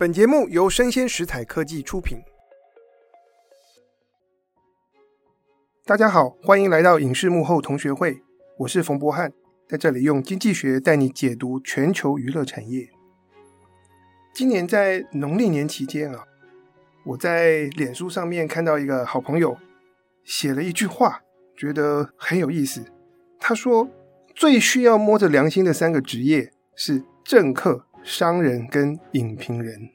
本节目由生鲜食材科技出品。大家好，欢迎来到影视幕后同学会，我是冯博翰，在这里用经济学带你解读全球娱乐产业。今年在农历年期间啊，我在脸书上面看到一个好朋友写了一句话，觉得很有意思。他说：“最需要摸着良心的三个职业是政客。”商人跟影评人，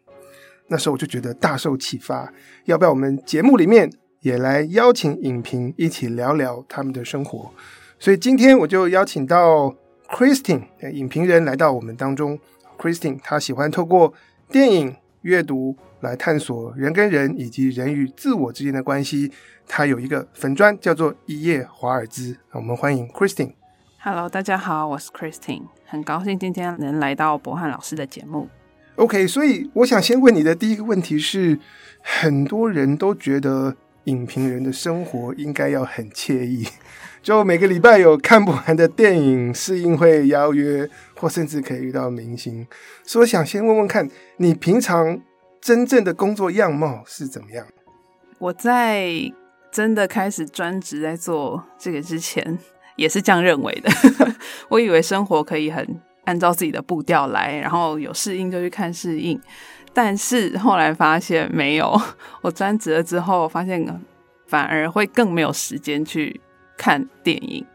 那时候我就觉得大受启发，要不要我们节目里面也来邀请影评一起聊聊他们的生活？所以今天我就邀请到 Christine 影评人来到我们当中。Christine 她喜欢透过电影阅读来探索人跟人以及人与自我之间的关系。她有一个粉专叫做一页华尔兹，我们欢迎 Christine。Hello，大家好，我是 Christine，很高兴今天能来到博翰老师的节目。OK，所以我想先问你的第一个问题是，很多人都觉得影评人的生活应该要很惬意，就每个礼拜有看不完的电影试映会邀约，或甚至可以遇到明星。所以我想先问问看你平常真正的工作样貌是怎么样？我在真的开始专职在做这个之前。也是这样认为的，我以为生活可以很按照自己的步调来，然后有适应就去看适应，但是后来发现没有，我专职了之后发现反而会更没有时间去看电影，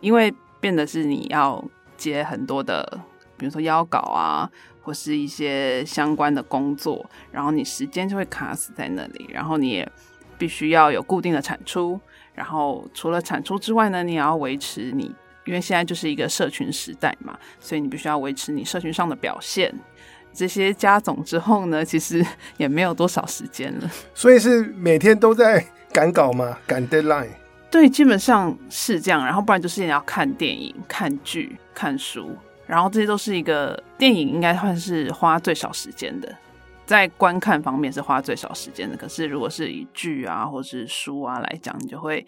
因为变得是你要接很多的，比如说邀稿啊，或是一些相关的工作，然后你时间就会卡死在那里，然后你也必须要有固定的产出。然后除了产出之外呢，你也要维持你，因为现在就是一个社群时代嘛，所以你必须要维持你社群上的表现。这些加总之后呢，其实也没有多少时间了。所以是每天都在 赶稿吗？赶 deadline？对，基本上是这样。然后不然就是你要看电影、看剧、看书，然后这些都是一个电影应该算是花最少时间的。在观看方面是花最少时间的，可是如果是以剧啊或是书啊来讲，你就会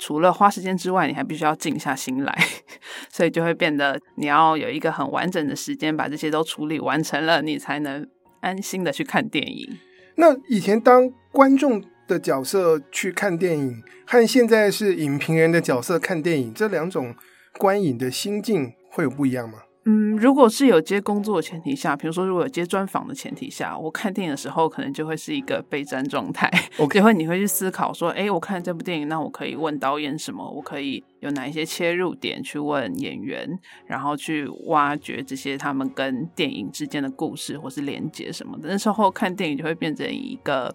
除了花时间之外，你还必须要静下心来，所以就会变得你要有一个很完整的时间把这些都处理完成了，你才能安心的去看电影。那以前当观众的角色去看电影，和现在是影评人的角色看电影，这两种观影的心境会有不一样吗？嗯，如果是有接工作的前提下，比如说如果有接专访的前提下，我看电影的时候可能就会是一个备战状态。Okay. 就会你会去思考说，哎，我看这部电影，那我可以问导演什么？我可以有哪一些切入点去问演员，然后去挖掘这些他们跟电影之间的故事或是连接什么的。那时候看电影就会变成一个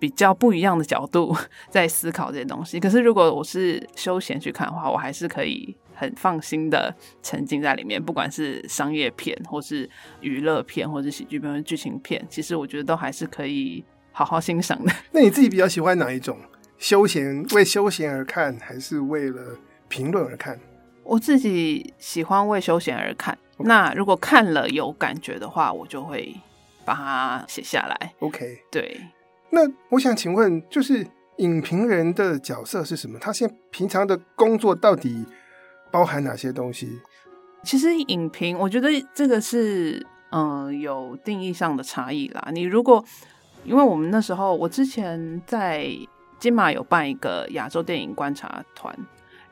比较不一样的角度 在思考这些东西。可是如果我是休闲去看的话，我还是可以。很放心的沉浸在里面，不管是商业片，或是娱乐片，或是喜剧片，剧情片，其实我觉得都还是可以好好欣赏的。那你自己比较喜欢哪一种？休闲，为休闲而看，还是为了评论而看？我自己喜欢为休闲而看。那如果看了有感觉的话，我就会把它写下来。OK，对。那我想请问，就是影评人的角色是什么？他现在平常的工作到底？包含哪些东西？其实影评，我觉得这个是嗯、有定义上的差异啦。你如果因为我们那时候，我之前在金马有办一个亚洲电影观察团，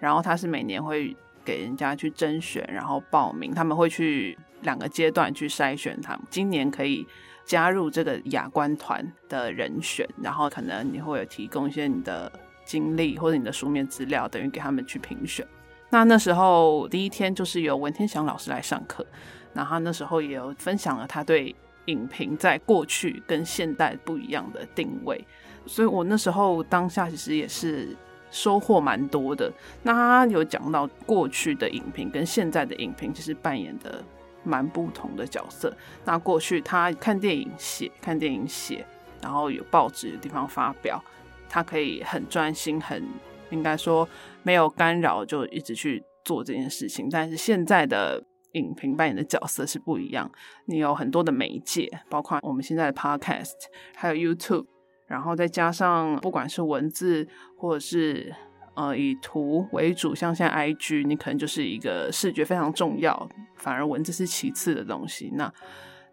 然后他是每年会给人家去甄选，然后报名，他们会去两个阶段去筛选他们。今年可以加入这个亚观团的人选，然后可能你会有提供一些你的经历或者你的书面资料，等于给他们去评选。那那时候第一天就是由文天祥老师来上课，然后那时候也有分享了他对影评在过去跟现代不一样的定位，所以我那时候当下其实也是收获蛮多的。那他有讲到过去的影评跟现在的影评其实扮演的蛮不同的角色。那过去他看电影写，看电影写，然后有报纸的地方发表，他可以很专心，很应该说。没有干扰就一直去做这件事情，但是现在的影评扮演的角色是不一样。你有很多的媒介，包括我们现在的 Podcast，还有 YouTube，然后再加上不管是文字或者是呃以图为主，像现在 IG，你可能就是一个视觉非常重要，反而文字是其次的东西。那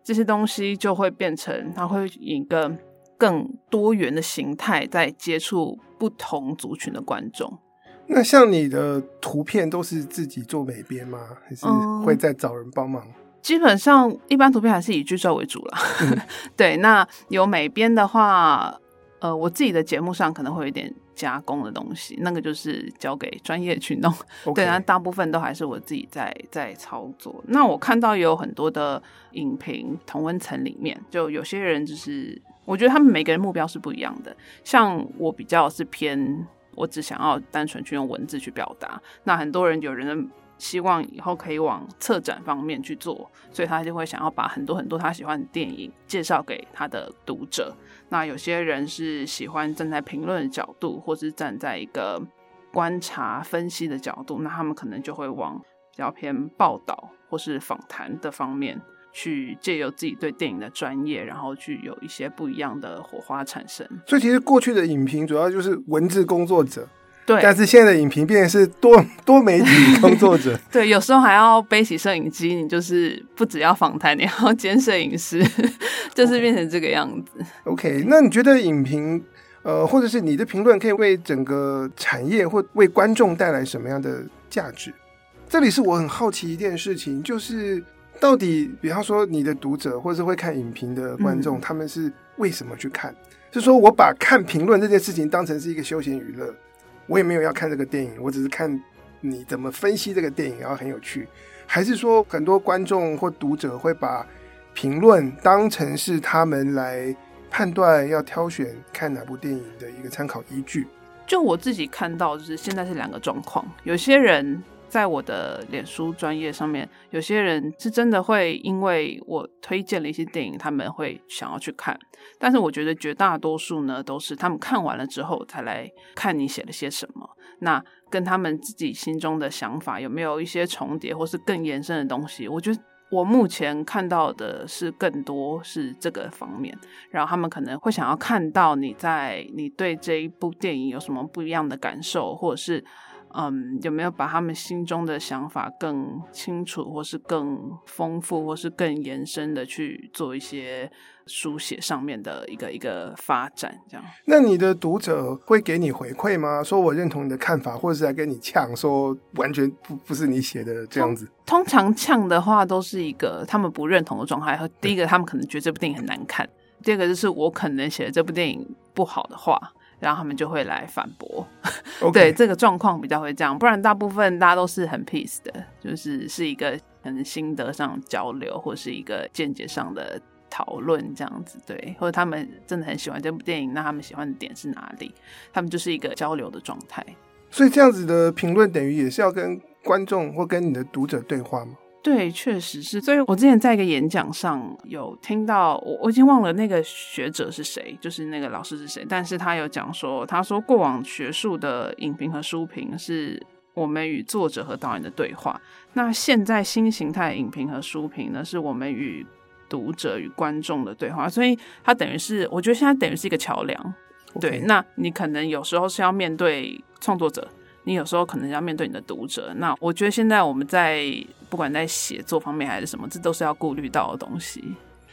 这些东西就会变成，它会以一个更多元的形态在接触不同族群的观众。那像你的图片都是自己做美编吗？还是会再找人帮忙？嗯，基本上一般图片还是以剧照为主了。嗯、对，那有美编的话，呃，我自己的节目上可能会有一点加工的东西，那个就是交给专业去弄。对，那大部分都还是我自己在在操作。那我看到也有很多的影评同温层里面，就有些人就是，我觉得他们每个人目标是不一样的。像我比较是偏。我只想要单纯去用文字去表达。那很多人有人希望以后可以往策展方面去做，所以他就会想要把很多很多他喜欢的电影介绍给他的读者。那有些人是喜欢站在评论的角度，或是站在一个观察分析的角度，那他们可能就会往比较偏报道或是访谈的方面。去借由自己对电影的专业，然后去有一些不一样的火花产生。所以其实过去的影评主要就是文字工作者，对。但是现在的影评变成是多 多媒体工作者，对。有时候还要背起摄影机，你就是不只要访谈，你还要兼摄影师，就是变成这个样子。OK，那你觉得影评，呃，或者是你的评论，可以为整个产业或为观众带来什么样的价值？这里是我很好奇一件事情，就是。到底，比方说你的读者或是会看影评的观众，嗯，他们是为什么去看？是说我把看评论这件事情当成是一个休闲娱乐，我也没有要看这个电影，我只是看你怎么分析这个电影，然后很有趣。还是说很多观众或读者会把评论当成是他们来判断要挑选看哪部电影的一个参考依据？就我自己看到，就是现在是两个状况，有些人。在我的脸书专业上面，有些人是真的会因为我推荐了一些电影，他们会想要去看。但是我觉得绝大多数呢，都是他们看完了之后才来看你写了些什么。那跟他们自己心中的想法有没有一些重叠，或是更延伸的东西？我觉得我目前看到的是更多是这个方面。然后他们可能会想要看到你在你对这一部电影有什么不一样的感受，或者是。嗯，有没有把他们心中的想法更清楚，或是更丰富，或是更延伸的去做一些书写上面的一个一个发展？这样。那你的读者会给你回馈吗？说我认同你的看法，或者是来跟你呛，说完全不不是你写的这样子。通常呛的话，都是一个他们不认同的状态。和第一个，他们可能觉得这部电影很难看；第二个，就是我可能写的这部电影不好的话。然后他们就会来反驳. 对，这个状况比较会这样，不然大部分大家都是很 peace 的，就是是一个可能心得上交流，或是一个见解上的讨论这样子，对，或者他们真的很喜欢这部电影，那他们喜欢的点是哪里？他们就是一个交流的状态。所以这样子的评论等于也是要跟观众或跟你的读者对话吗？对，确实是。所以我之前在一个演讲上有听到，我我已经忘了那个学者是谁，就是那个老师是谁，但是他有讲说，他说过往学术的影评和书评是我们与作者和导演的对话，那现在新形态影评和书评呢，是我们与读者与观众的对话，所以它等于是，我觉得现在等于是一个桥梁。对，那你可能有时候是要面对创作者。你有时候可能要面对你的读者，那我觉得现在我们在不管在写作方面还是什么，这都是要顾虑到的东西。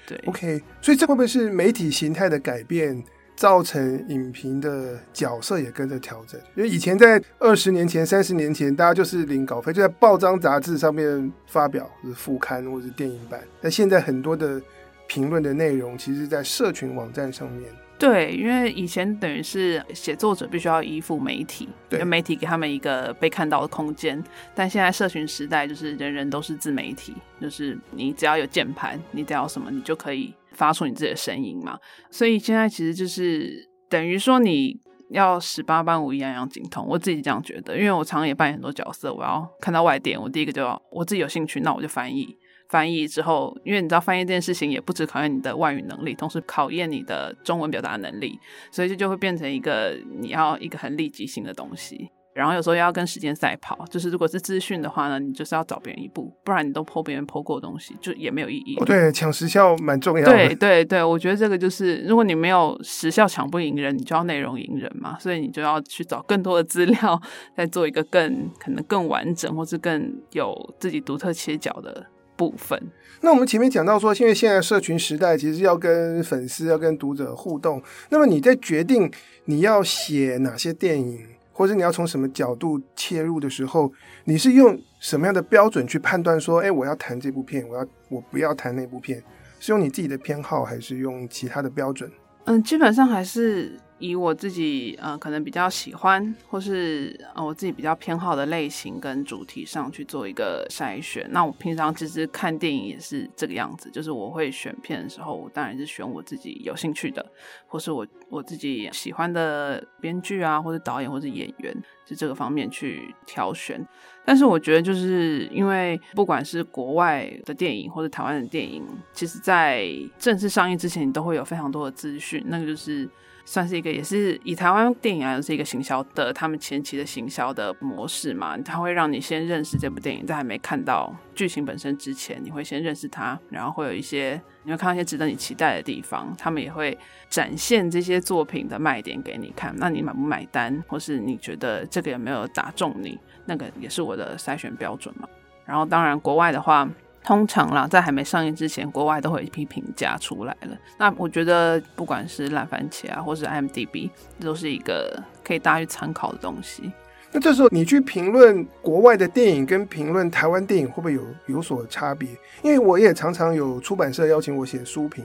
对，OK，所以这会不会是媒体形态的改变，造成影评的角色也跟着调整？因为以前在二十年前、三十年前，大家就是领稿费，就在报章杂志上面发表，就是副刊或者是电影版。那现在很多的评论的内容，其实在社群网站上面。对，因为以前等于是写作者必须要依附媒体，媒体给他们一个被看到的空间。但现在社群时代，就是人人都是自媒体，就是你只要有键盘，你只要什么，你就可以发出你自己的声音嘛。所以现在其实就是等于说你要十八般武艺样样精通。我自己这样觉得，因为我常常也扮演很多角色，我要看到外电，我第一个就要我自己有兴趣，那我就翻译。翻译之后，因为你知道翻译这件事情也不只考验你的外语能力，同时考验你的中文表达能力，所以这就会变成一个你要一个很立即性的东西。然后有时候要跟时间赛跑，就是如果是资讯的话呢，你就是要找别人一步，不然你都 po 别人 po 过的东西，就也没有意义。哦，对，抢时效蛮重要的。对对对，我觉得这个就是，如果你没有时效抢不赢人，你就要内容赢人嘛，所以你就要去找更多的资料，再做一个更可能更完整或是更有自己独特切角的。部分。那我们前面讲到说，因为现在社群时代，其实要跟粉丝、要跟读者互动。那么你在决定你要写哪些电影，或者你要从什么角度切入的时候，你是用什么样的标准去判断说，哎，我要谈这部片，我要我不要谈那部片，是用你自己的偏好，还是用其他的标准？嗯，基本上还是。以我自己呃可能比较喜欢，或是呃我自己比较偏好的类型跟主题上去做一个筛选。那我平常其实看电影也是这个样子，就是我会选片的时候，我当然是选我自己有兴趣的，或是我我自己喜欢的编剧啊，或者导演，或者演员，就这个方面去挑选。但是我觉得，就是因为不管是国外的电影或者台湾的电影，其实在正式上映之前，你都会有非常多的资讯，那个就是。算是一个，也是以台湾电影来说是一个行销的，他们前期的行销的模式嘛，它会让你先认识这部电影，在还没看到剧情本身之前，你会先认识它，然后会有一些，你会看到一些值得你期待的地方，他们也会展现这些作品的卖点给你看，那你买不买单，或是你觉得这个有没有打中你，那个也是我的筛选标准嘛。然后当然国外的话。通常啦，在还没上映之前，国外都会有一批评价出来了。那我觉得，不管是烂番茄啊，或是 IMDB，这都是一个可以大家去参考的东西。那这时候你去评论国外的电影，跟评论台湾电影会不会有有所差别？因为我也常常有出版社邀请我写书评，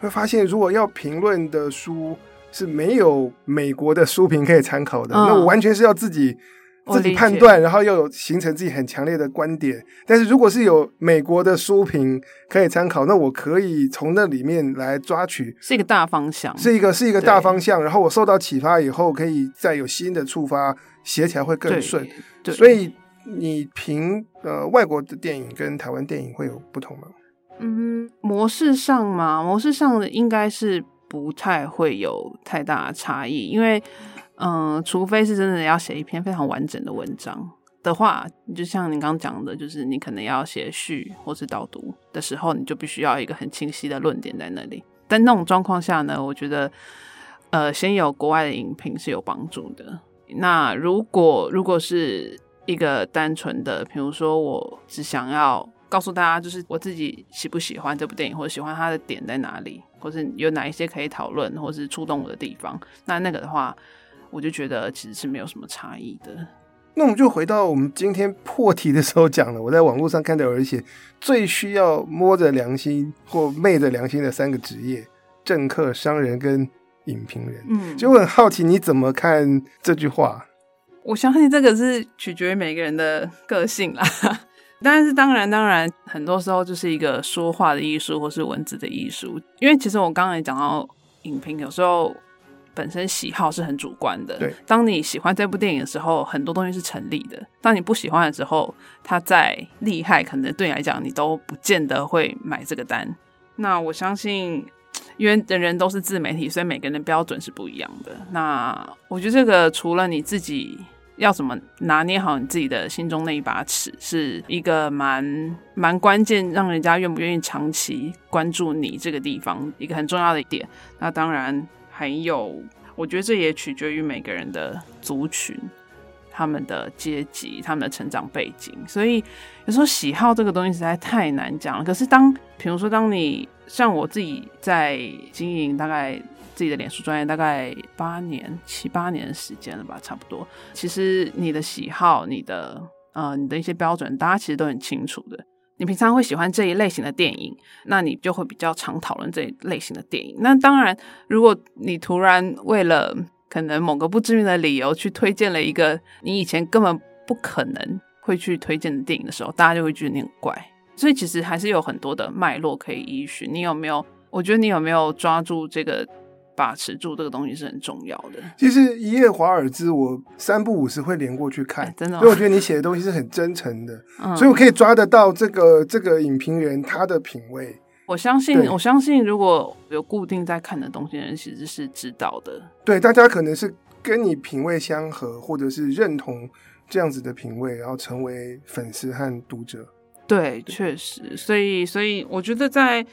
会发现如果要评论的书是没有美国的书评可以参考的，嗯、那我完全是要自己。自己判断，然后又有形成自己很强烈的观点。但是如果是有美国的书评可以参考，那我可以从那里面来抓取，是一个大方向，是一个是一个大方向。然后我受到启发以后，可以再有新的触发，写起来会更顺。所以你评呃外国的电影跟台湾电影会有不同吗？嗯，模式上嘛，模式上的应该是不太会有太大的差异，因为。嗯，除非是真的要写一篇非常完整的文章的话，就像你刚刚讲的，就是你可能要写序或是导读的时候，你就必须要一个很清晰的论点在那里。但那种状况下呢，我觉得，呃，先有国外的影评是有帮助的。那如果如果是一个单纯的，比如说我只想要告诉大家，就是我自己喜不喜欢这部电影，或者喜欢它的点在哪里，或是有哪一些可以讨论，或是触动我的地方，那那个的话。我就觉得其实是没有什么差异的。那我们就回到我们今天破题的时候讲了，我在网络上看到有人写最需要摸着良心或昧着良心的三个职业：政客、商人跟影评人。嗯，就我很好奇你怎么看这句话？我相信这个是取决于每个人的个性啦。但是当然，当然，很多时候就是一个说话的艺术，或是文字的艺术。因为其实我刚才也讲到影评，有时候。本身喜好是很主观的。对，当你喜欢这部电影的时候，很多东西是成立的；当你不喜欢的时候，它再厉害，可能对你来讲，你都不见得会买这个单。那我相信，因为人人都是自媒体，所以每个人的标准是不一样的。那我觉得这个除了你自己要怎么拿捏好你自己的心中那一把尺，是一个蛮蛮关键，让人家愿不愿意长期关注你这个地方一个很重要的一点。那当然。还有，我觉得这也取决于每个人的族群、他们的阶级、他们的成长背景。所以有时候喜好这个东西实在太难讲了。可是当，比如说，当你像我自己在经营大概自己的脸书专业大概八年、七八年时间了吧，差不多。其实你的喜好、你的呃、你的一些标准，大家其实都很清楚的。你平常会喜欢这一类型的电影，那你就会比较常讨论这一类型的电影。那当然，如果你突然为了可能某个不知名的理由去推荐了一个你以前根本不可能会去推荐的电影的时候，大家就会觉得你很怪。所以其实还是有很多的脉络可以依循。你有没有？我觉得你有没有抓住这个？把持住这个东西是很重要的。其实一夜华尔兹，我三不五时会连过去看，欸、真的。所以我觉得你写的东西是很真诚的，嗯，所以我可以抓得到这个这个影评人他的品味。我相信，我相信如果有固定在看的东西的人，其实是知道的。对，大家可能是跟你品味相合，或者是认同这样子的品味，然后成为粉丝和读者。对，确实。所以，所以我觉得在。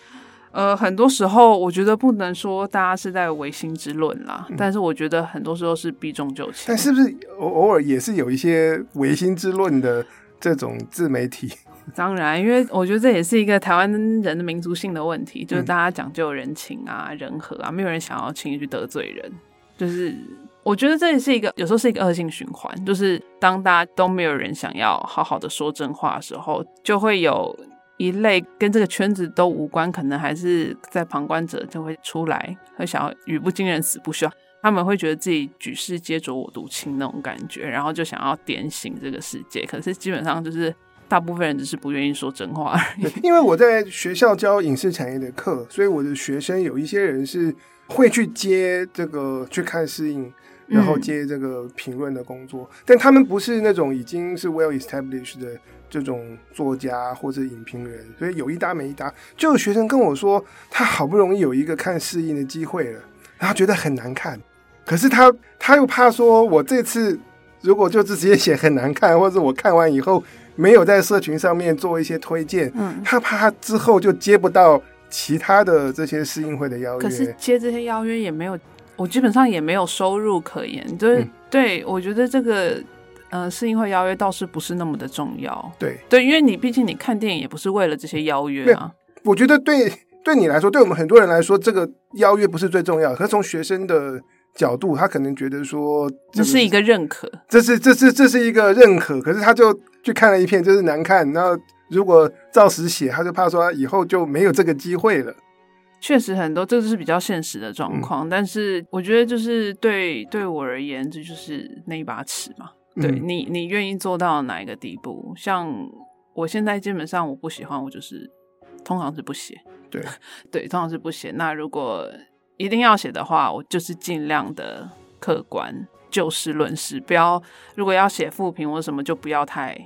呃，很多时候我觉得不能说大家是在唯心之论啦，嗯，但是我觉得很多时候是避重就轻。但是不是偶偶尔也是有一些唯心之论的这种自媒体？当然，因为我觉得这也是一个台湾人的民族性的问题，就是大家讲究人情啊、人和啊，没有人想要轻易去得罪人。就是我觉得这也是一个，有时候是一个恶性循环。就是当大家都没有人想要好好的说真话的时候，就会有一类跟这个圈子都无关，可能还是在旁观者就会出来，会想要语不惊人死不休。他们会觉得自己举世皆浊我独清那种感觉，然后就想要点醒这个世界。可是基本上就是大部分人只是不愿意说真话而已。因为我在学校教影视产业的课，所以我的学生有一些人是会去接这个去看试映，然后接这个评论的工作。嗯、但他们不是那种已经是 well established 的这种作家或者影评人，所以有一搭没一搭。就有学生跟我说，他好不容易有一个看试映的机会了，然后觉得很难看。可是他他又怕说，我这次如果就直接写很难看，或者我看完以后没有在社群上面做一些推荐，嗯，他怕他之后就接不到其他的这些试映会的邀约。可是接这些邀约也没有，我基本上也没有收入可言。就是、嗯、对，我觉得这个呃试映会邀约倒是不是那么的重要。对对，因为你毕竟你看电影也不是为了这些邀约啊。我觉得对对你来说，对我们很多人来说，这个邀约不是最重要的。可是从学生的角度，他可能觉得说这是一个认可，这是这是这是一个认可。可是他就去看了一片，就是难看。然后如果照实写，他就怕说以后就没有这个机会了。确实很多，这就是比较现实的状况。嗯、但是我觉得，就是对对我而言，这就是那一把尺嘛。嗯、对你，你愿意做到哪一个地步？像我现在基本上我不喜欢，我就是通常是不写。对 对，通常是不写。那如果一定要写的话，我就是尽量的客观，就事论事，不要如果要写负评或什么，就不要太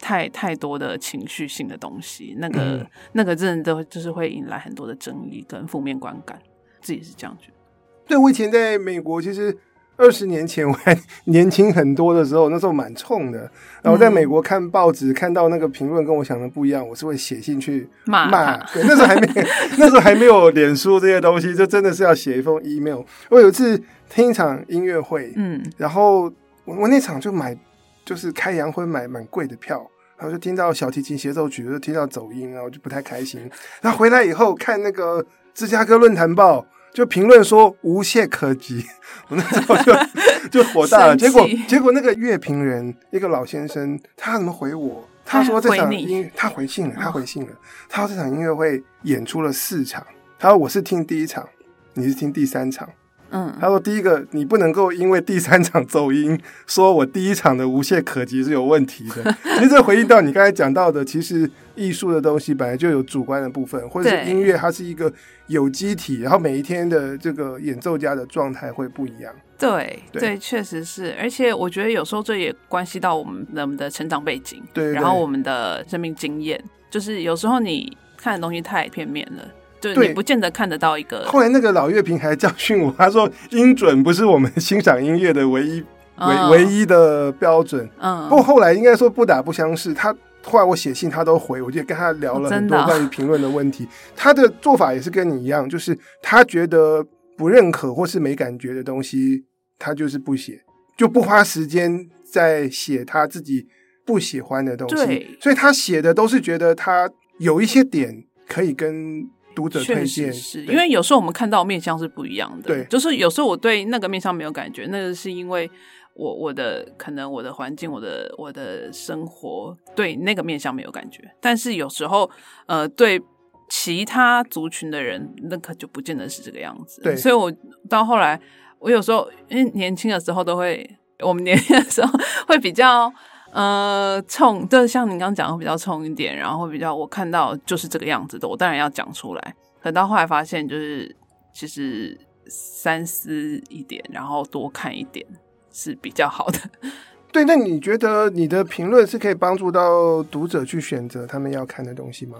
太太多的情绪性的东西。那个、嗯、那个真的都就是会引来很多的争议跟负面观感，自己是这样觉得。对，我以前在美国，其实。二十年前 我还年轻很多的时候，那时候蛮冲的。然后在美国看报纸，看到那个评论跟我想的不一样，我是会写信去骂。骂对，那时候还没，那时候还没有脸书这些东西，就真的是要写一封 email。我有一次听一场音乐会，嗯，然后我我那场就买，就是开洋荤买蛮贵的票，然后就听到小提琴协奏曲，就听到走音，然后就不太开心。然后回来以后看那个芝加哥论坛报。就评论说无懈可击，我那时候就就火大了。结果结果那个乐评人一个老先生，他怎么回我？他说这场音他回信了，他回信了。他说这场音乐会演出了四场，他说我是听第一场，你是听第三场。嗯，他说第一个你不能够因为第三场走音，说我第一场的无懈可击是有问题的。其实这回应到你刚才讲到的，其实艺术的东西本来就有主观的部分，或者是音乐它是一个有机体，然后每一天的这个演奏家的状态会不一样。对对，确实是，而且我觉得有时候这也关系到我们我们的成长背景，对，然后我们的生命经验，就是有时候你看的东西太片面了。对，你不见得看得到一个。后来那个老乐评还教训我，他说音准不是我们欣赏音乐的唯一、唯唯一的标准。嗯，不过后来应该说不打不相识。他后来我写信他都回，我就跟他聊了很多关于评论的问题。他的做法也是跟你一样，就是他觉得不认可或是没感觉的东西，他就是不写，就不花时间在写他自己不喜欢的东西。对，所以他写的都是觉得他有一些点可以跟。读者推荐是因为有时候我们看到面相是不一样的，对，就是有时候我对那个面相没有感觉，那个是因为我我的可能我的环境，我的我的生活对那个面相没有感觉，但是有时候呃对其他族群的人，那可就不见得是这个样子，对，所以我到后来我有时候因为年轻的时候都会，我们年轻的时候 会比较。呃，冲，就是像你刚刚讲的比较冲一点，然后比较我看到就是这个样子的，我当然要讲出来。可到后来发现，就是其实三思一点，然后多看一点是比较好的。对，那你觉得你的评论是可以帮助到读者去选择他们要看的东西吗？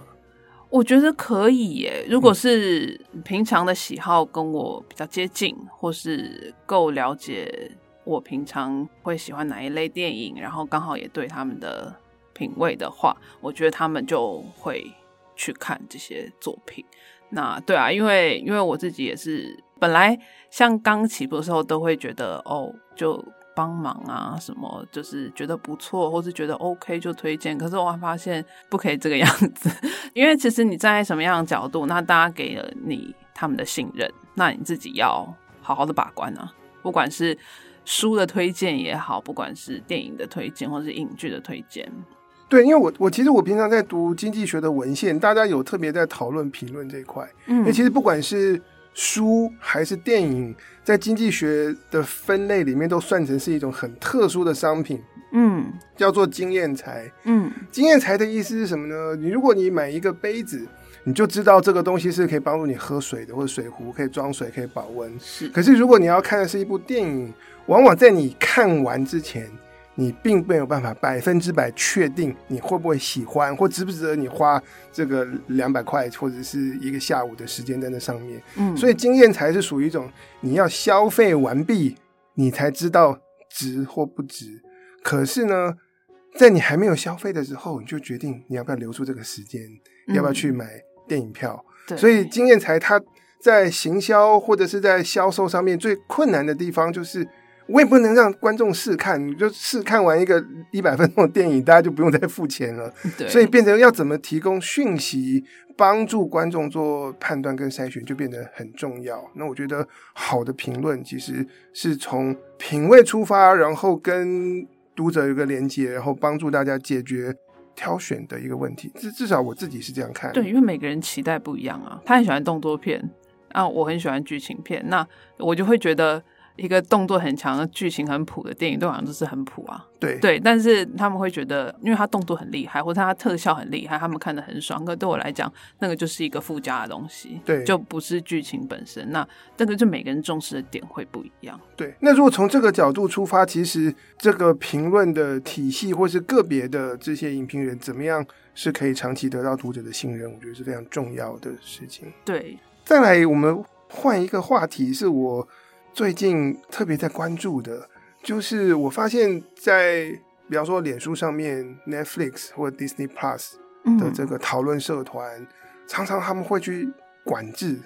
我觉得可以耶。如果是平常的喜好跟我比较接近，或是够了解。我平常会喜欢哪一类电影，然后刚好也对他们的品味的话，我觉得他们就会去看这些作品。那对啊，因为因为我自己也是本来像刚起步的时候都会觉得哦，就帮忙啊，什么就是觉得不错，或是觉得 OK 就推荐。可是我发现不可以这个样子，因为其实你站在什么样的角度，那大家给了你他们的信任，那你自己要好好的把关啊。不管是书的推荐也好，不管是电影的推荐，或是影剧的推荐。对，因为我我其实我平常在读经济学的文献，大家有特别在讨论评论这一块。嗯，那其实不管是书还是电影，在经济学的分类里面都算成是一种很特殊的商品。嗯，叫做经验财。嗯，经验财的意思是什么呢？你如果你买一个杯子，你就知道这个东西是可以帮助你喝水的，或者水壶可以装水，可以保温。是。可是如果你要看的是一部电影，往往在你看完之前。你并没有办法百分之百确定你会不会喜欢，或值不值得你花这个两百块或者是一个下午的时间在那上面。嗯，所以经验才是属于一种你要消费完毕，你才知道值或不值。可是呢，在你还没有消费的时候，你就决定你要不要留出这个时间，嗯、要不要去买电影票。对，所以经验才它在行销或者是在销售上面最困难的地方就是。我也不能让观众试看，你就试看完一个一百分钟的电影，大家就不用再付钱了。对，所以变成要怎么提供讯息，帮助观众做判断跟筛选，就变得很重要。那我觉得好的评论其实是从品味出发，然后跟读者有个连接，然后帮助大家解决挑选的一个问题。至至少我自己是这样看。对，因为每个人期待不一样啊。他很喜欢动作片，啊，我很喜欢剧情片，那我就会觉得。一个动作很强的剧情很普的电影，都好像都是很普啊。对对，但是他们会觉得，因为他动作很厉害，或者他特效很厉害，他们看得很爽。可对我来讲，那个就是一个附加的东西，对，就不是剧情本身。那这个就每个人重视的点会不一样。对，那如果从这个角度出发，其实这个评论的体系，或是个别的这些影评人怎么样是可以长期得到读者的信任，我觉得是非常重要的事情。对，再来，我们换一个话题，是我。最近特别在关注的，就是我发现，在比方说脸书上面，Netflix 或者 Disney Plus 的这个讨论社团，嗯，常常他们会去管制，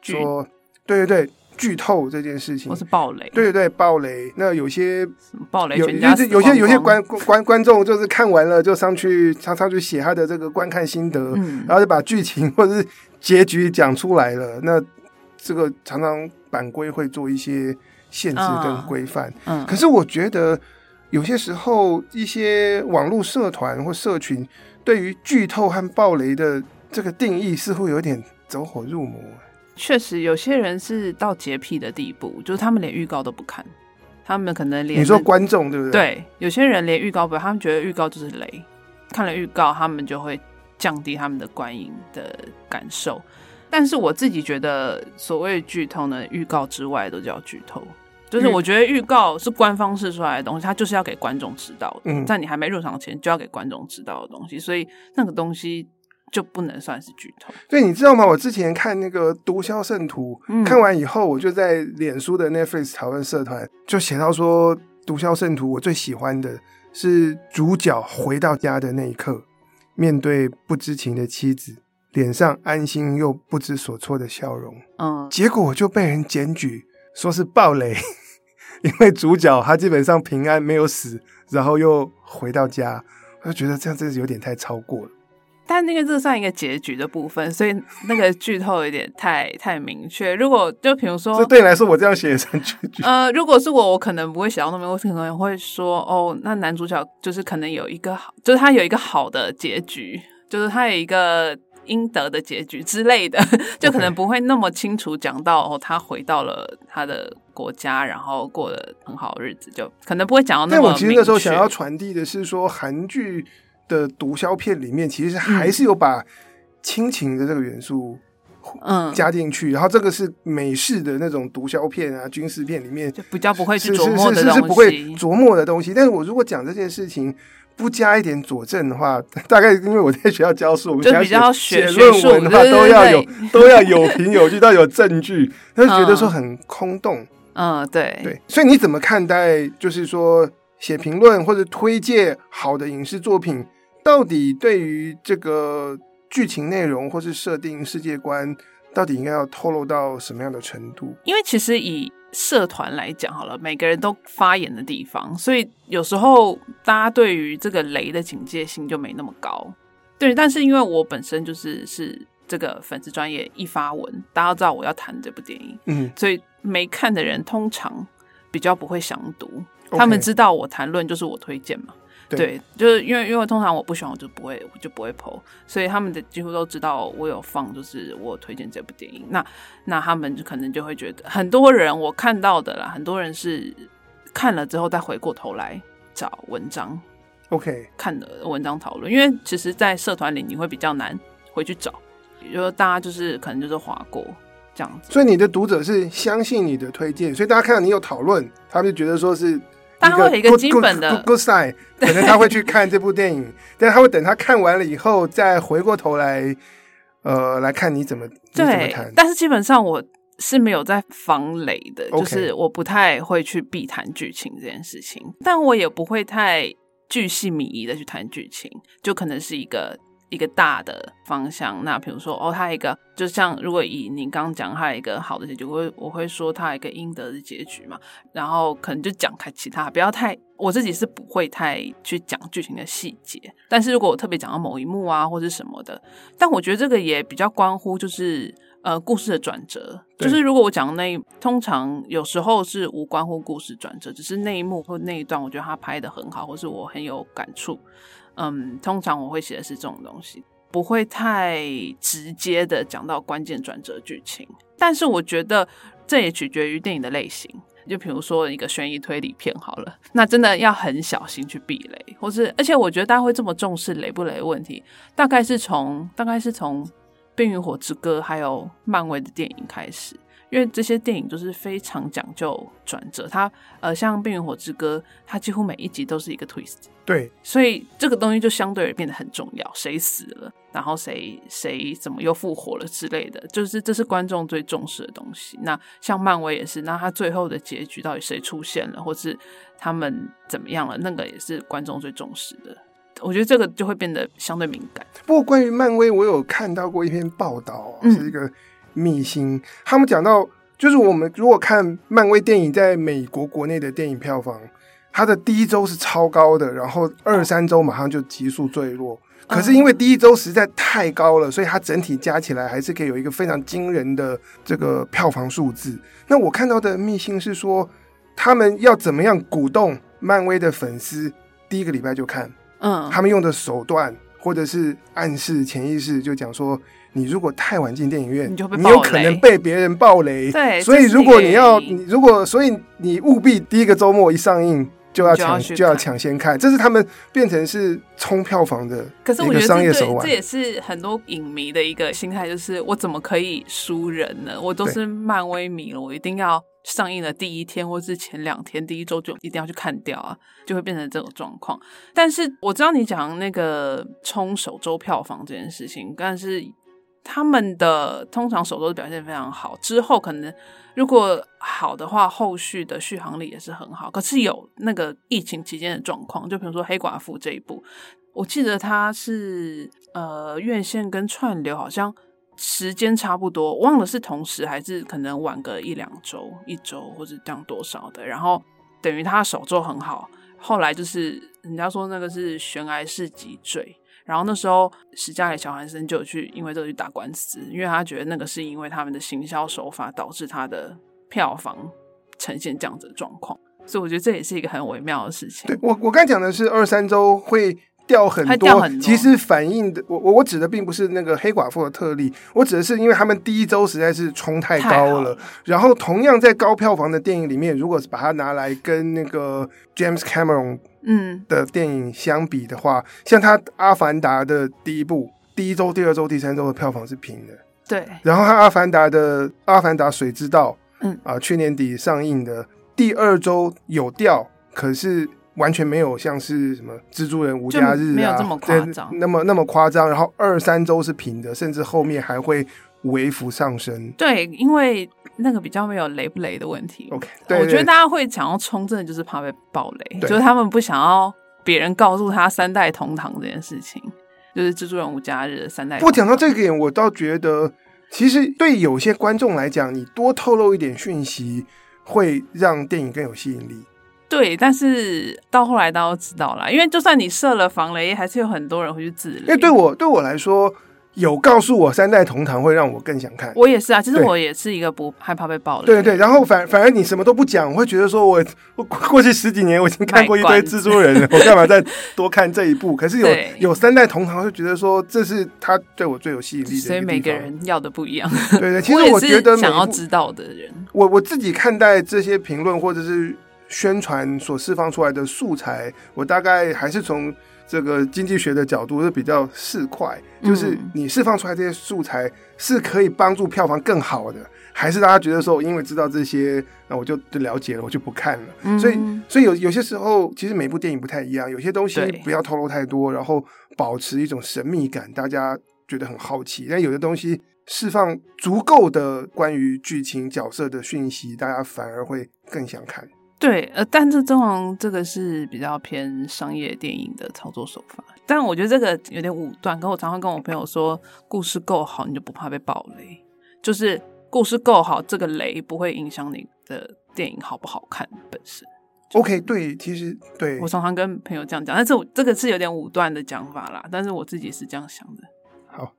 说，对对对，剧透这件事情，或是暴雷，对对对，暴雷。那有些暴雷，有有些有些有些观观观众就是看完了就上去，常常去写他的这个观看心得，嗯，然后就把剧情 或者是结局讲出来了。那这个常常版规会做一些限制跟规范，嗯，可是我觉得有些时候一些网络社团或社群对于剧透和暴雷的这个定义似乎有点走火入魔。确实，有些人是到洁癖的地步，就是他们连预告都不看，他们可能连你说观众对不对？对，有些人连预告不看，他们觉得预告就是雷，看了预告他们就会降低他们的观影的感受。但是我自己觉得，所谓剧透呢，预告之外都叫剧透。就是我觉得预告是官方试出来的东西，它就是要给观众知道的。在你还没入场前就要给观众知道的东西，所以那个东西就不能算是剧透。对，你知道吗？我之前看那个《毒枭圣徒》，看完以后，我就在脸书的 Netflix 讨论社团就写到说，《毒枭圣徒》我最喜欢的是主角回到家的那一刻，面对不知情的妻子。脸上安心又不知所措的笑容，嗯，结果就被人检举说是暴雷，因为主角他基本上平安没有死，然后又回到家，我就觉得这样真是有点太超过了。但那个这算一个结局的部分，所以那个剧透有点太太明确。如果就比如说，这对你来说，我这样写也算结局。呃，如果是我，我可能不会写到那么，我可能会说，哦，那男主角就是可能有一个好，就是他有一个好的结局，就是他有一个。应得的结局之类的，就可能不会那么清楚讲到哦，他回到了他的国家，然后过了很好的日子，就可能不会讲到那么。但我其实那时候想要传递的是说，韩剧的毒枭片里面其实还是有把亲情的这个元素嗯加进去，然后这个是美式的那种毒枭片啊军事片里面就比较不会去琢磨的东西，是是是是不会琢磨的东西。但是我如果讲这件事情。不加一点佐证的话，大概因为我在学校教书，我们就比较写论文的话都要有都要有凭有据，都要有证据，他就觉得说很空洞。嗯，对对，所以你怎么看待？就是说写评论或者推荐好的影视作品，到底对于这个剧情内容或是设定世界观到底应该要透露到什么样的程度？因为其实以社团来讲，好了，每个人都发言的地方，所以有时候大家对于这个雷的警戒性就没那么高。对，但是因为我本身就是是这个粉丝专业一发文，大家都知道我要谈这部电影，嗯，所以没看的人通常比较不会想读他们知道我谈论就是我推荐嘛。对，对，就是因为因为通常我不喜欢，我就不会我就不会 po，所以他们的几乎都知道我有放，就是我推荐这部电影。那那他们就可能就会觉得，很多人我看到的啦，很多人是看了之后再回过头来找文章，OK 看的文章讨论。因为其实，在社团里你会比较难回去找，也就是大家就是可能就是划过这样子。所以你的读者是相信你的推荐，所以大家看到你有讨论，他们就觉得说是。他会有一个基本的 good, good, good sign，可能他会去看这部电影，但他会等他看完了以后再回过头来，呃，来看你怎么对怎么谈。但是基本上我是没有在防雷的.就是我不太会去避谈剧情这件事情，但我也不会太巨细靡遗的去谈剧情，就可能是一个。一个大的方向，那比如说哦，它一个就像如果以你刚刚讲，它一个好的结局，我会我会说它一个应得的结局嘛，然后可能就讲开其他，不要太我自己是不会太去讲剧情的细节，但是如果我特别讲到某一幕啊或者什么的，但我觉得这个也比较关乎就是呃故事的转折，就是如果我讲那通常有时候是无关乎故事转折，只是那一幕或那一段，我觉得他拍的很好，或是我很有感触。嗯，通常我会写的是这种东西，不会太直接的讲到关键转折剧情。但是我觉得这也取决于电影的类型。就比如说一个悬疑推理片好了，那真的要很小心去避雷，或是而且我觉得大家会这么重视雷不雷的问题，大概是从大概是从《冰与火之歌》还有漫威的电影开始。因为这些电影都是非常讲究转折，它呃，像《冰与火之歌》，它几乎每一集都是一个 twist，对，所以这个东西就相对而变得很重要，谁死了，然后谁谁怎么又复活了之类的，就是这是观众最重视的东西。那像漫威也是，那它最后的结局到底谁出现了，或是他们怎么样了，那个也是观众最重视的。我觉得这个就会变得相对敏感。不过关于漫威，我有看到过一篇报道，是一个。嗯秘辛，他们讲到，就是我们如果看漫威电影在美国国内的电影票房，它的第一周是超高的，然后二三周马上就急速坠落。可是因为第一周实在太高了，所以它整体加起来还是可以有一个非常惊人的这个票房数字。那我看到的秘辛是说，他们要怎么样鼓动漫威的粉丝第一个礼拜就看？嗯，他们用的手段或者是暗示、潜意识就讲说。你如果太晚进电影院，你，就被你有可能被别人暴雷。对，所以如果你要，你如果所以你务必第一个周末一上映就要抢，就要抢先看。这是他们变成是冲票房的一个商业手腕。这也是很多影迷的一个心态，就是我怎么可以输人呢？我都是漫威迷了，我一定要上映的第一天或是前两天，第一周就一定要去看掉啊，就会变成这种状况。但是我知道你讲那个冲首周票房这件事情，但是。他们的通常首周表现非常好，之后可能如果好的话，后续的续航力也是很好。可是有那个疫情期间的状况，就比如说《黑寡妇》这一部，我记得它是呃院线跟串流好像时间差不多，忘了是同时还是可能晚个一两周、一周或者这样多少的。然后等于它首周很好，后来就是人家说那个是悬崖式脊椎。然后那时候，史嘉蕾·乔韩森就有去因为这个去打官司，因为他觉得那个是因为他们的行销手法导致他的票房呈现这样子的状况，所以我觉得这也是一个很微妙的事情。对，我我刚才讲的是二三周会。掉很多，掉很多，其实反映的我我我指的并不是那个黑寡妇的特例，我指的是因为他们第一周实在是冲太高了，然后同样在高票房的电影里面，如果是把它拿来跟那个 James Cameron 嗯的电影相比的话，嗯、像他《阿凡达》的第一部，第一周、第二周、第三周的票房是平的，对，然后他《阿凡达》的《阿凡达水之道》嗯啊、呃，去年底上映的第二周有掉，可是。完全没有像是什么蜘蛛人无家日啊，没有这么夸张，那么那么夸张。然后二三周是平的，甚至后面还会微幅上升。对，因为那个比较没有雷不雷的问题。OK，对，我觉得大家会想要冲，真的就是怕被爆雷，就是他们不想要别人告诉他三代同堂这件事情，就是蜘蛛人无家日的三代。不过讲到这个点，我倒觉得其实对有些观众来讲，你多透露一点讯息，会让电影更有吸引力。对，但是到后来大家都知道了，因为就算你设了防雷，还是有很多人会去自雷。因为对我对我来说。有告诉我三代同堂会让我更想看，我也是啊。其实我也是一个不害怕被爆雷。对对，然后反反而你什么都不讲，我会觉得说我我过去十几年我已经看过一堆蜘蛛人了，我干嘛再多看这一部？可是有有三代同堂，就觉得说这是他对我最有吸引力的。所以每个人要的不一样。对对，其实我觉得想要知道的人，我我自己看待这些评论或者是宣传所释放出来的素材，我大概还是从。这个经济学的角度是比较市侩，就是你释放出来这些素材是可以帮助票房更好的，还是大家觉得说，因为知道这些，那我就就了解了，我就不看了。嗯、所以，所以有有些时候，其实每部电影不太一样，有些东西不要透露太多，然后保持一种神秘感，大家觉得很好奇。但有的东西释放足够的关于剧情角色的讯息，大家反而会更想看。对，呃，但是中王这个是比较偏商业电影的操作手法，但我觉得这个有点武断。可我常常跟我朋友说，故事够好，你就不怕被爆雷。就是故事够好，这个雷不会影响你的电影好不好看本身。OK，对，其实对，我常常跟朋友这样讲，但是我这个是有点武断的讲法啦。但是我自己是这样想的。好，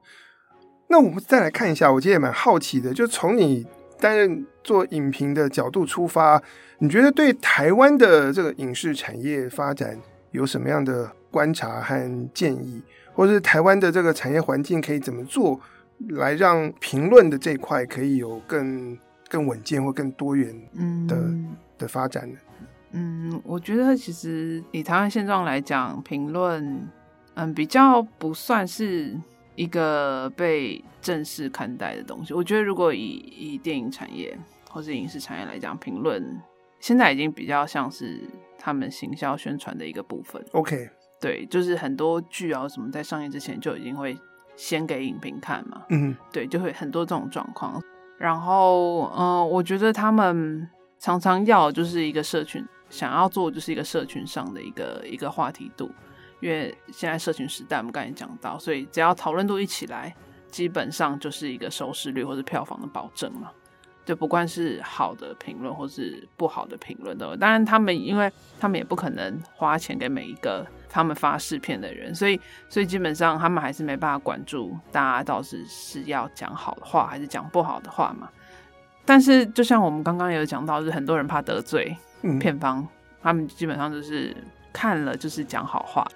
那我们再来看一下，我其实也蛮好奇的，就从你担任做影评的角度出发。你觉得对台湾的这个影视产业发展有什么样的观察和建议，或者是台湾的这个产业环境可以怎么做，来让评论的这块可以有更更稳健或更多元的、嗯、的发展呢？嗯，我觉得其实以台湾现状来讲，评论嗯比较不算是一个被正式看待的东西。我觉得如果以以电影产业或是影视产业来讲，评论。现在已经比较像是他们行销宣传的一个部分。OK，对，就是很多剧啊什么在上映之前就已经会先给影评看嘛。嗯，对，就会很多这种状况。然后，嗯、呃，我觉得他们常常要就是一个社群，想要做就是一个社群上的一个一个话题度，因为现在社群时代我们刚才讲到，所以只要讨论度一起来，基本上就是一个收视率或者票房的保证嘛。就不管是好的评论或是不好的评论都，当然他们因为他们也不可能花钱给每一个他们发试片的人，所以所以基本上他们还是没办法管住大家到底是要讲好的话还是讲不好的话嘛。但是就像我们刚刚有讲到，就是很多人怕得罪片方，他们基本上就是看了就是讲好话，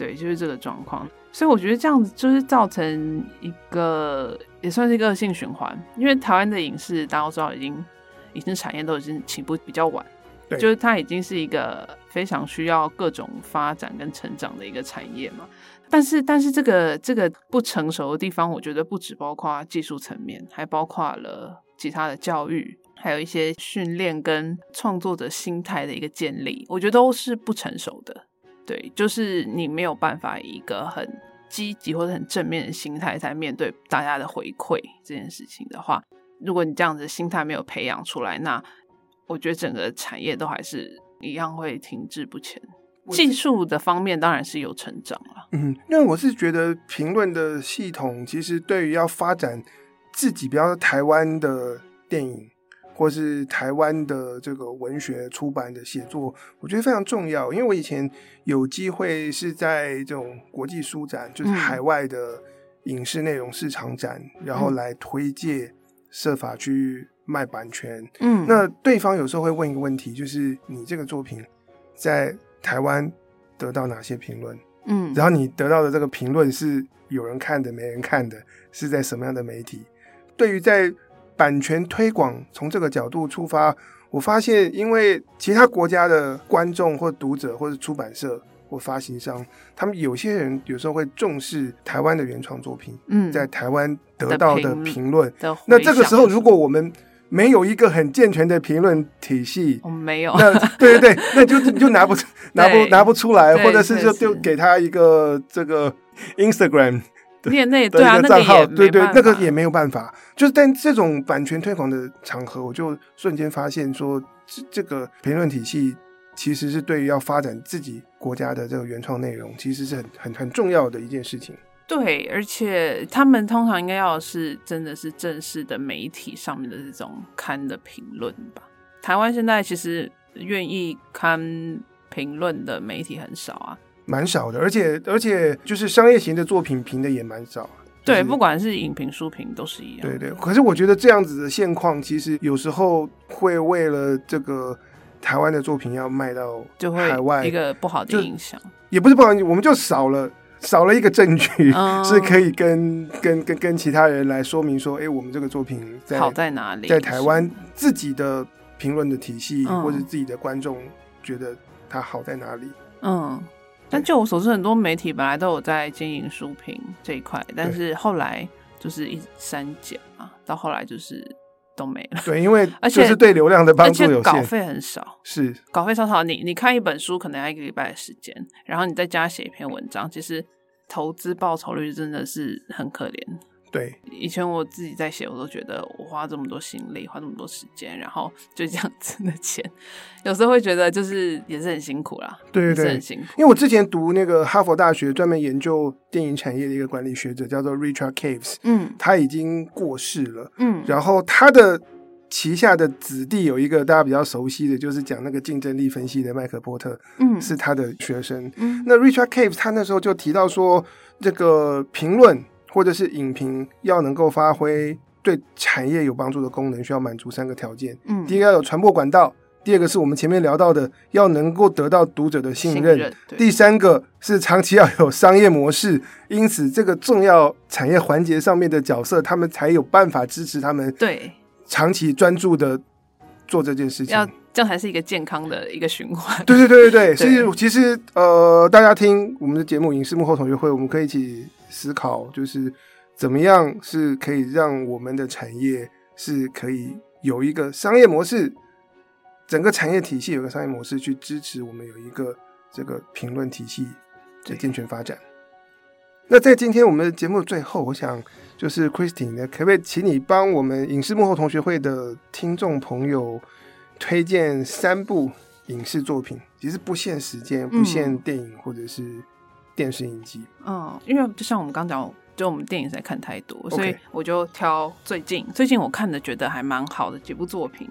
对，就是这个状况。所以我觉得这样子就是造成一个也算是一个恶性循环，因为台湾的影视大家都知道已经影视产业都已经起步比较晚，对，就是它已经是一个非常需要各种发展跟成长的一个产业嘛。但是但是这个这个不成熟的地方，我觉得不只包括技术层面，还包括了其他的教育，还有一些训练跟创作者心态的一个建立，我觉得都是不成熟的。对，就是你没有办法以一个很积极或者很正面的心态在面对大家的回馈这件事情的话，如果你这样子的心态没有培养出来，那我觉得整个产业都还是一样会停滞不前。技术的方面当然是有成长了，嗯，因为我是觉得评论的系统其实对于要发展自己比较台湾的电影。或是台湾的这个文学出版的写作，我觉得非常重要。因为我以前有机会是在这种国际书展，就是海外的影视内容市场展，嗯、然后来推介，设法去卖版权。嗯，那对方有时候会问一个问题，就是你这个作品在台湾得到哪些评论？嗯，然后你得到的这个评论是有人看的，没人看的，是在什么样的媒体？对于在版权推广，从这个角度出发，我发现，因为其他国家的观众或读者，或者出版社或发行商，他们有些人有时候会重视台湾的原创作品，嗯，在台湾得到的评论。那这个时候，如果我们没有一个很健全的评论体系，我们没有，那对对对，那就就拿不拿不拿不出来，或者是就就给他一个这个 Instagram。对那对啊，那个账号，对对，那个也没有办法。就是但这种版权推广的场合，我就瞬间发现说，这这个评论体系其实是对于要发展自己国家的这个原创内容，其实是很很很重要的一件事情。对，而且他们通常应该要的是真的是正式的媒体上面的这种刊的评论吧。台湾现在其实愿意刊评论的媒体很少啊，蛮少的，而且而且就是商业型的作品评的也蛮少。对，不管是影评、书评都是一样。对对，可是我觉得这样子的现况，其实有时候会为了这个台湾的作品要卖到海外，一个不好的影响。也不是不好，我们就少了少了一个证据，嗯、是可以跟跟跟跟其他人来说明说，哎，我们这个作品在好在哪里？在台湾自己的评论的体系，嗯、或者自己的观众觉得它好在哪里？嗯。但就我所知，很多媒体本来都有在经营书评这一块，但是后来就是一删减嘛，到后来就是都没了。对，因为而且是对流量的帮助有限，稿费很少，是稿费少少。你你看一本书可能要一个礼拜的时间，然后你再加写一篇文章，其实投资报酬率真的是很可怜。对，以前我自己在写，我都觉得我花这么多心力，花这么多时间，然后 就这样子的钱，有时候会觉得就是也是很辛苦啦。对对对，很辛苦。因为我之前读那个哈佛大学专门研究电影产业的一个管理学者，叫做 Richard Caves，嗯，他已经过世了，嗯，然后他的旗下的子弟有一个大家比较熟悉的，就是讲那个竞争力分析的麦克波特，嗯，是他的学生。嗯，那 Richard Caves 他那时候就提到说，这个评论。或者是影评要能够发挥对产业有帮助的功能，需要满足三个条件。嗯，第一个要有传播管道，第二个是我们前面聊到的，要能够得到读者的信任，信任，第三个是长期要有商业模式。因此，这个重要产业环节上面的角色，他们才有办法支持他们对长期专注的做这件事情。要这样才是一个健康的一个循环。对对对对 对，所以其实呃，大家听我们的节目《影视幕后同学会》，我们可以一起。思考就是怎么样是可以让我们的产业是可以有一个商业模式，整个产业体系有个商业模式去支持我们有一个这个评论体系的健全发展。那在今天我们的节目的最后，我想就是 Christine 呢，可不可以请你帮我们影视幕后同学会的听众朋友推荐三部影视作品？其实不限时间，不限电影或者是。电视影集，嗯，因为就像我们刚讲，就我们电影实在看太多所以我就挑最近最近我看的觉得还蛮好的几部作品。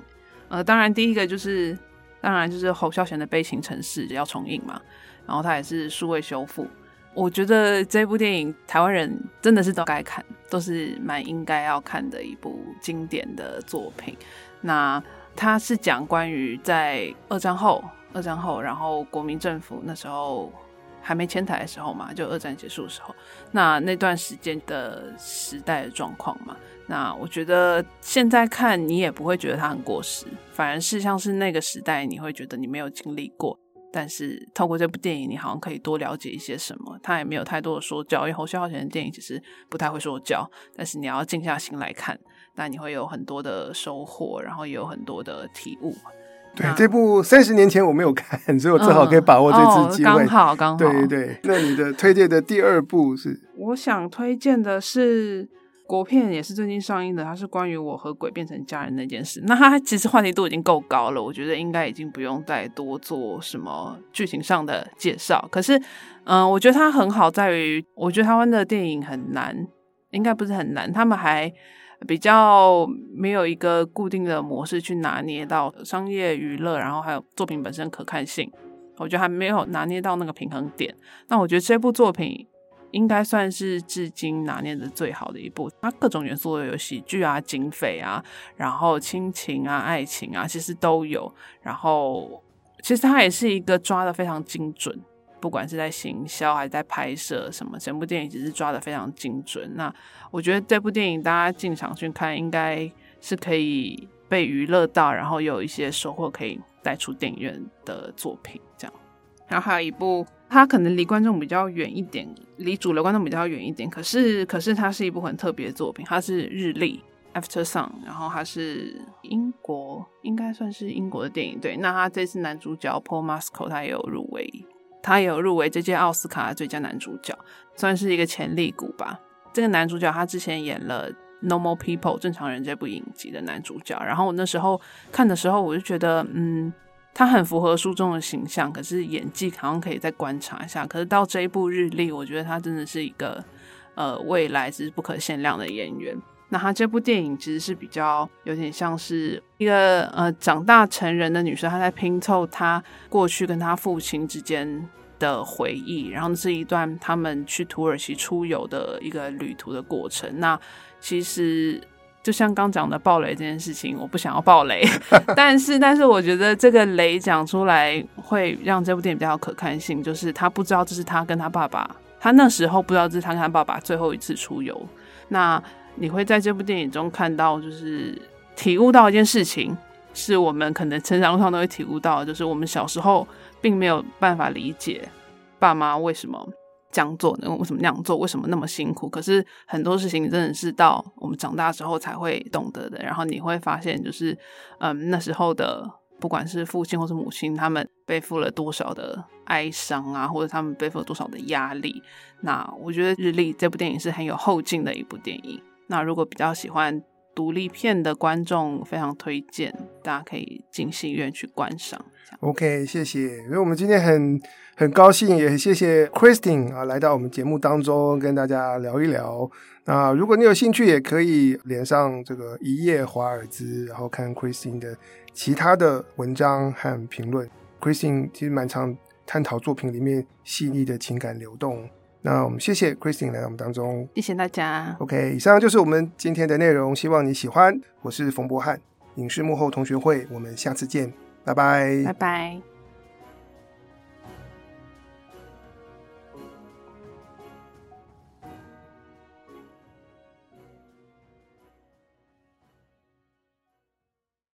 呃，当然第一个就是，当然就是侯孝贤的《悲情城市》要重映嘛，然后它也是数位修复。我觉得这部电影台湾人真的是都该看，都是蛮应该要看的一部经典的作品。那它是讲关于在二战后，二战后，然后国民政府那时候。还没迁台的时候嘛，就二战结束的时候，那那段时间的时代的状况嘛，那我觉得现在看你也不会觉得它很过时，反而是像是那个时代，你会觉得你没有经历过，但是透过这部电影，你好像可以多了解一些什么。它也没有太多的说教，因为侯孝贤的电影其实不太会说教，但是你要静下心来看，那你会有很多的收获，然后也有很多的体悟。对，这部三十年前我没有看，所以我正好可以把握这次机会。刚好刚好。对对对，那你的推荐的第二部是？我想推荐的是国片，也是最近上映的，它是关于我和鬼变成家人那件事。那它其实话题度已经够高了，我觉得应该已经不用再多做什么剧情上的介绍。可是，嗯，我觉得它很好在于，我觉得台湾的电影很难，应该不是很难，他们还。比较没有一个固定的模式去拿捏到商业娱乐，然后还有作品本身可看性，我觉得还没有拿捏到那个平衡点。那我觉得这部作品应该算是至今拿捏的最好的一部，它各种元素都有，喜剧啊、警匪啊，然后亲情啊、爱情啊，其实都有。然后其实它也是一个抓的非常精准。不管是在行销还是在拍摄什么，整部电影其实抓得非常精准。那我觉得这部电影大家进场去看，应该是可以被娱乐到，然后有一些收获可以带出电影院的作品。这样，然后还有一部，它可能离观众比较远一点，离主流观众比较远一点。可是，可是它是一部很特别的作品，它是日历 After Sun，然后它是英国，应该算是英国的电影。对，那它这次男主角 Paul Mescal 他也有入围。他有入围这届奥斯卡最佳男主角，算是一个潜力股吧。这个男主角他之前演了《Normal People》正常人这部影集的男主角，然后我那时候看的时候，我就觉得，嗯，他很符合书中的形象，可是演技好像可以再观察一下。可是到这一部日历，我觉得他真的是一个，呃未来是不可限量的演员。那他这部电影其实是比较有点像是一个呃长大成人的女生，她在拼凑她过去跟她父亲之间的回忆，然后是一段他们去土耳其出游的一个旅途的过程。那其实就像刚讲的暴雷这件事情，我不想要暴雷，但是但是我觉得这个雷讲出来会让这部电影比较有可看性，就是他不知道这是他跟他爸爸，他那时候不知道这是他跟他爸爸最后一次出游。那你会在这部电影中看到，就是体悟到一件事情，是我们可能成长路上都会体悟到，就是我们小时候并没有办法理解爸妈为什么这样做呢？为什么那样做？为什么那么辛苦？可是很多事情真的是到我们长大之后才会懂得的。然后你会发现，就是嗯，那时候的不管是父亲或是母亲，他们背负了多少的哀伤啊，或者他们背负了多少的压力。那我觉得《日历》这部电影是很有后劲的一部电影。那如果比较喜欢独立片的观众，非常推荐大家可以进戏院去观赏。OK，谢谢。因为我们今天很很高兴，也谢谢 Christine 啊来到我们节目当中跟大家聊一聊。那如果你有兴趣，也可以连上这个一夜华尔兹，然后看 Christine 的其他的文章和评论。Christine 其实蛮常探讨作品里面细腻的情感流动。那我们谢谢 Christine 来到我们当中，谢谢大家。OK，以上就是我们今天的内容，希望你喜欢。我是冯博翰，影视幕后同学会，我们下次见，拜拜，拜拜。